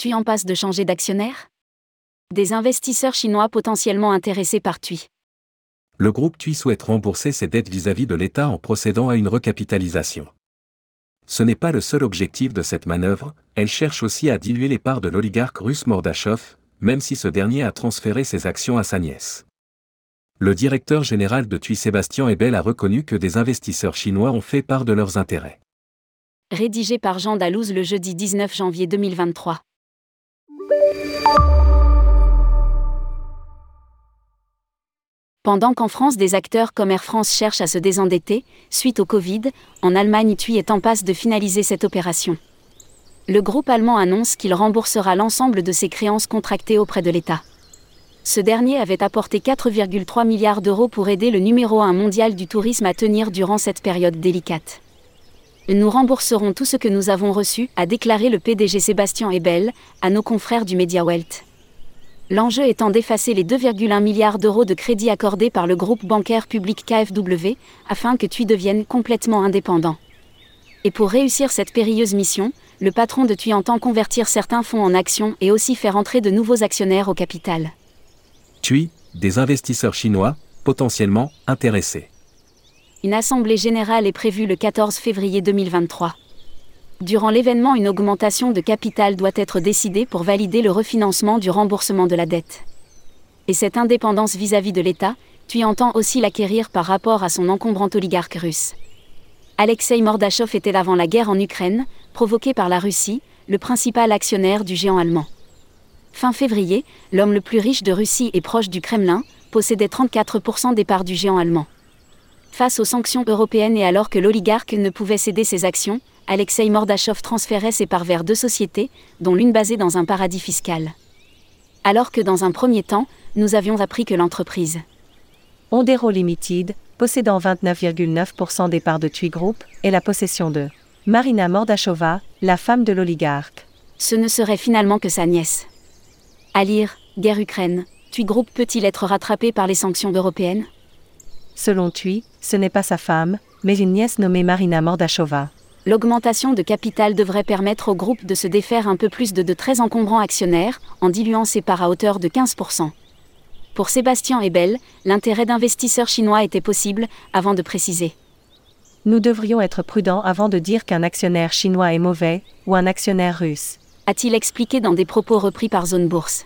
TUI en passe de changer d'actionnaire? Des investisseurs chinois potentiellement intéressés par TUI. Le groupe TUI souhaite rembourser ses dettes vis-à-vis de l'État en procédant à une recapitalisation. Ce n'est pas le seul objectif de cette manœuvre, elle cherche aussi à diluer les parts de l'oligarque russe Mordachov, même si ce dernier a transféré ses actions à sa nièce. Le directeur général de TUI Sébastien Ebel a reconnu que des investisseurs chinois ont fait part de leurs intérêts. Rédigé par Jean Dalouse le jeudi 19 janvier 2023. Pendant qu'en France des acteurs comme Air France cherchent à se désendetter, suite au Covid, en Allemagne TUI est en passe de finaliser cette opération. Le groupe allemand annonce qu'il remboursera l'ensemble de ses créances contractées auprès de l'État. Ce dernier avait apporté 4,3 milliards d'euros pour aider le numéro 1 mondial du tourisme à tenir durant cette période délicate. Nous rembourserons tout ce que nous avons reçu, a déclaré le PDG Sébastien Ebel, à nos confrères du Media Welt. L'enjeu étant d'effacer les 2,1 milliards d'euros de crédits accordés par le groupe bancaire public KfW, afin que TUI devienne complètement indépendant. Et pour réussir cette périlleuse mission, le patron de TUI entend convertir certains fonds en actions et aussi faire entrer de nouveaux actionnaires au capital. TUI, des investisseurs chinois, potentiellement intéressés. Une assemblée générale est prévue le 14 février 2023. Durant l'événement, une augmentation de capital doit être décidée pour valider le refinancement du remboursement de la dette. Et cette indépendance vis-à-vis de l'État, TUI entend aussi l'acquérir par rapport à son encombrant oligarque russe. Alexei Mordachov était avant la guerre en Ukraine, provoquée par la Russie, le principal actionnaire du géant allemand. Fin février, l'homme le plus riche de Russie et proche du Kremlin, possédait 34% des parts du géant allemand. Face aux sanctions européennes et alors que l'oligarque ne pouvait céder ses actions, Alexei Mordachov transférait ses parts vers deux sociétés, dont l'une basée dans un paradis fiscal. Alors que dans un premier temps, nous avions appris que l'entreprise Ondero Limited, possédant 29,9% des parts de TUI Group, et la possession de Marina Mordachova, la femme de l'oligarque. Ce ne serait finalement que sa nièce. À lire, guerre Ukraine, TUI Group peut-il être rattrapé par les sanctions européennes? Selon TUI, ce n'est pas sa femme, mais une nièce nommée Marina Mordachova. L'augmentation de capital devrait permettre au groupe de se défaire un peu plus de de très encombrants actionnaires, en diluant ses parts à hauteur de 15%. Pour Sébastien Ebel, l'intérêt d'investisseurs chinois était possible, avant de préciser. Nous devrions être prudents avant de dire qu'un actionnaire chinois est mauvais, ou un actionnaire russe. A-t-il expliqué dans des propos repris par Zone Bourse.